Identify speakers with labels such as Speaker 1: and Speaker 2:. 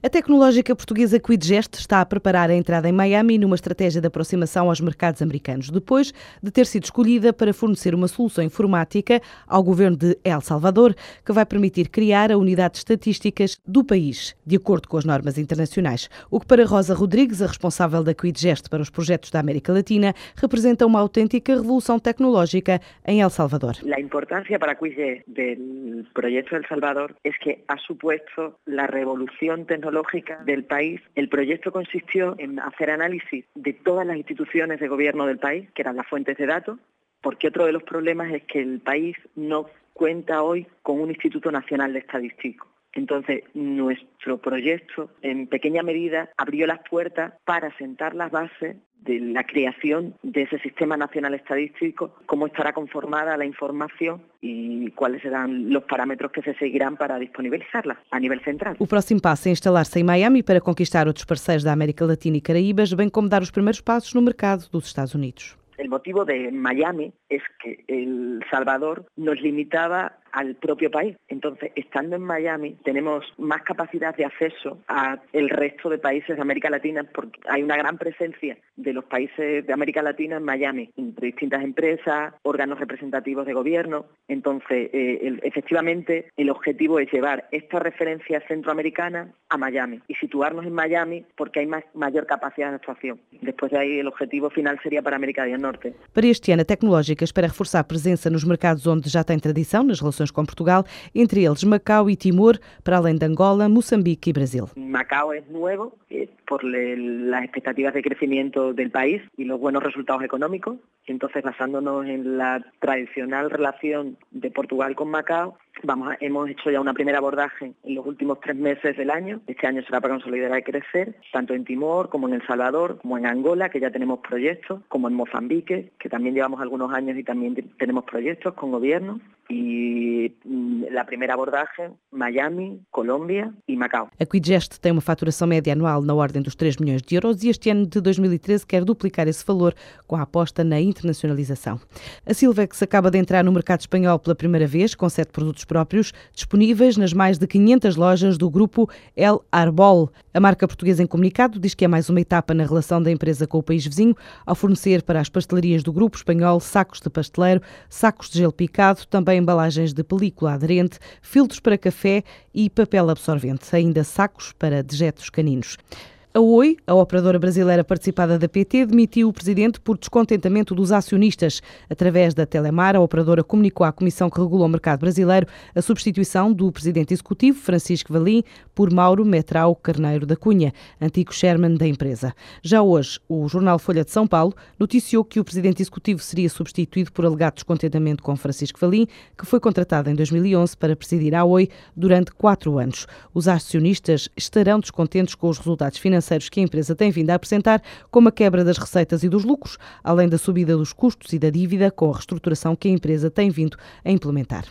Speaker 1: A tecnológica portuguesa Quidgest está a preparar a entrada em Miami numa estratégia de aproximação aos mercados americanos, depois de ter sido escolhida para fornecer uma solução informática ao governo de El Salvador, que vai permitir criar a unidade de estatísticas do país, de acordo com as normas internacionais. O que para Rosa Rodrigues, a responsável da Quidgest para os projetos da América Latina, representa uma autêntica revolução tecnológica em El Salvador.
Speaker 2: A importância para Quidgest do projeto El Salvador é que ha supuesto a revolução tecnológica del país, el proyecto consistió en hacer análisis de todas las instituciones de gobierno del país, que eran las fuentes de datos, porque otro de los problemas es que el país no cuenta hoy con un Instituto Nacional de Estadístico. Entonces, nuestro proyecto, en pequeña medida, abrió las puertas para sentar las bases de la creación de ese Sistema Nacional Estadístico, cómo estará conformada la información y cuáles serán los parámetros que se seguirán para disponibilizarla a nível central.
Speaker 1: O próximo passo é instalar-se em Miami para conquistar outros parceiros da América Latina e Caraíbas, bem como dar os primeiros passos no mercado dos Estados Unidos.
Speaker 2: El motivo de Miami es que El Salvador nos limitaba al propio país. Entonces, estando en Miami, tenemos más capacidad de acceso a el resto de países de América Latina porque hay una gran presencia de los países de América Latina en Miami, entre distintas empresas, órganos representativos de gobierno. Entonces, eh, efectivamente, el objetivo es llevar esta referencia centroamericana a Miami y situarnos en Miami porque hay mayor capacidad de actuación. Después de ahí, el objetivo final sería para América del Norte.
Speaker 1: Para este ano, a tecnológica espera reforçar a presença nos mercados onde já tem tradição nas relações com Portugal, entre eles Macau y Timor, para além de Angola, Moçambique y Brasil.
Speaker 2: Macao es nuevo eh, por las expectativas de crecimiento del país y los buenos resultados económicos. Entonces, basándonos en la tradicional relación de Portugal con Macao, Vamos, hemos hecho ya una primera abordaje en los últimos tres meses del año. Este año será para consolidar y crecer, tanto en Timor como en El Salvador, como en Angola, que ya tenemos proyectos, como en Mozambique, que también llevamos algunos años y también tenemos proyectos con gobierno. E a primeira abordagem, Miami, Colômbia e Macau.
Speaker 1: A Quidgest tem uma faturação média anual na ordem dos 3 milhões de euros e este ano de 2013 quer duplicar esse valor com a aposta na internacionalização. A Silvex acaba de entrar no mercado espanhol pela primeira vez, com sete produtos próprios disponíveis nas mais de 500 lojas do grupo El Arbol. A marca portuguesa em comunicado diz que é mais uma etapa na relação da empresa com o país vizinho, ao fornecer para as pastelarias do grupo espanhol sacos de pasteleiro, sacos de gelo picado, também embalagens de película aderente, filtros para café e papel absorvente, ainda sacos para dejetos caninos. A Oi, a operadora brasileira participada da PT, demitiu o presidente por descontentamento dos acionistas. Através da Telemar, a operadora comunicou à Comissão que regula o mercado brasileiro a substituição do presidente executivo, Francisco Valim, por Mauro Metral Carneiro da Cunha, antigo chairman da empresa. Já hoje, o jornal Folha de São Paulo noticiou que o presidente executivo seria substituído por alegado descontentamento com Francisco Valim, que foi contratado em 2011 para presidir a Oi durante quatro anos. Os acionistas estarão descontentes com os resultados financeiros financeiros que a empresa tem vindo a apresentar, como a quebra das receitas e dos lucros, além da subida dos custos e da dívida com a reestruturação que a empresa tem vindo a implementar.